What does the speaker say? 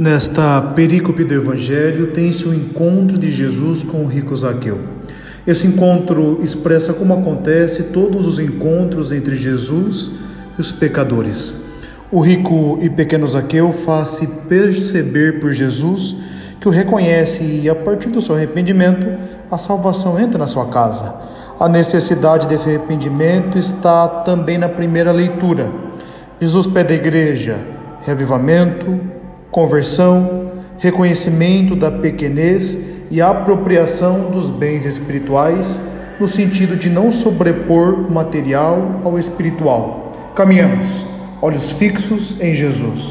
Nesta perícope do Evangelho tem-se o encontro de Jesus com o rico Zaqueu. Esse encontro expressa como acontece todos os encontros entre Jesus e os pecadores. O rico e pequeno Zaqueu faz-se perceber por Jesus que o reconhece e, a partir do seu arrependimento, a salvação entra na sua casa. A necessidade desse arrependimento está também na primeira leitura. Jesus pede à igreja reavivamento, conversão, reconhecimento da pequenez e apropriação dos bens espirituais, no sentido de não sobrepor o material ao espiritual. Caminhamos, olhos fixos em Jesus.